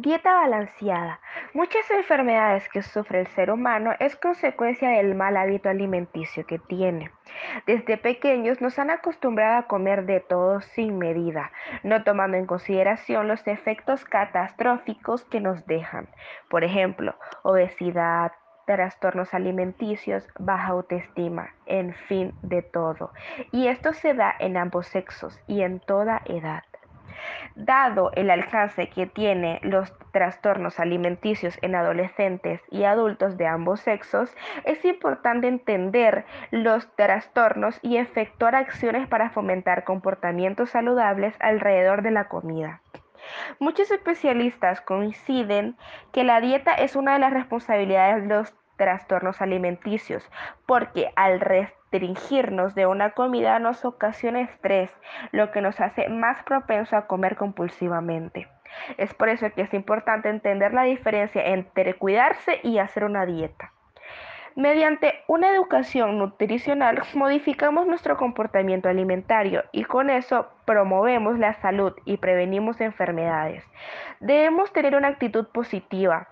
Dieta balanceada. Muchas enfermedades que sufre el ser humano es consecuencia del mal hábito alimenticio que tiene. Desde pequeños nos han acostumbrado a comer de todo sin medida, no tomando en consideración los efectos catastróficos que nos dejan. Por ejemplo, obesidad, trastornos alimenticios, baja autoestima, en fin, de todo. Y esto se da en ambos sexos y en toda edad. Dado el alcance que tienen los trastornos alimenticios en adolescentes y adultos de ambos sexos, es importante entender los trastornos y efectuar acciones para fomentar comportamientos saludables alrededor de la comida. Muchos especialistas coinciden que la dieta es una de las responsabilidades de los trastornos alimenticios, porque al restringirnos de una comida nos ocasiona estrés, lo que nos hace más propenso a comer compulsivamente. Es por eso que es importante entender la diferencia entre cuidarse y hacer una dieta. Mediante una educación nutricional modificamos nuestro comportamiento alimentario y con eso promovemos la salud y prevenimos enfermedades. Debemos tener una actitud positiva,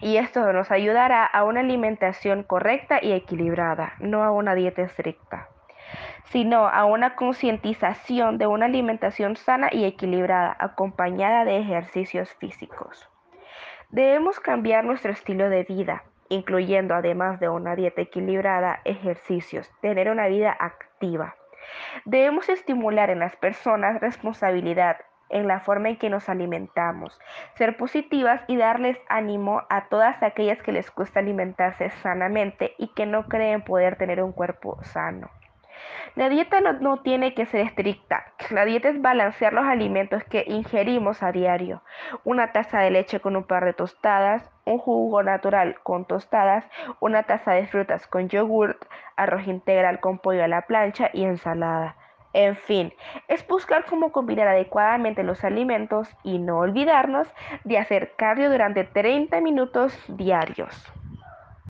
y esto nos ayudará a una alimentación correcta y equilibrada, no a una dieta estricta, sino a una concientización de una alimentación sana y equilibrada, acompañada de ejercicios físicos. Debemos cambiar nuestro estilo de vida, incluyendo además de una dieta equilibrada, ejercicios, tener una vida activa. Debemos estimular en las personas responsabilidad, en la forma en que nos alimentamos, ser positivas y darles ánimo a todas aquellas que les cuesta alimentarse sanamente y que no creen poder tener un cuerpo sano. La dieta no, tiene que ser estricta. La dieta es balancear los alimentos que ingerimos a diario. Una taza de leche con un par de tostadas, un jugo natural con tostadas, una taza de frutas con yogurt, arroz integral con pollo a la plancha y ensalada. En fin, es buscar cómo combinar adecuadamente los alimentos y no olvidarnos de hacer cardio durante 30 minutos diarios.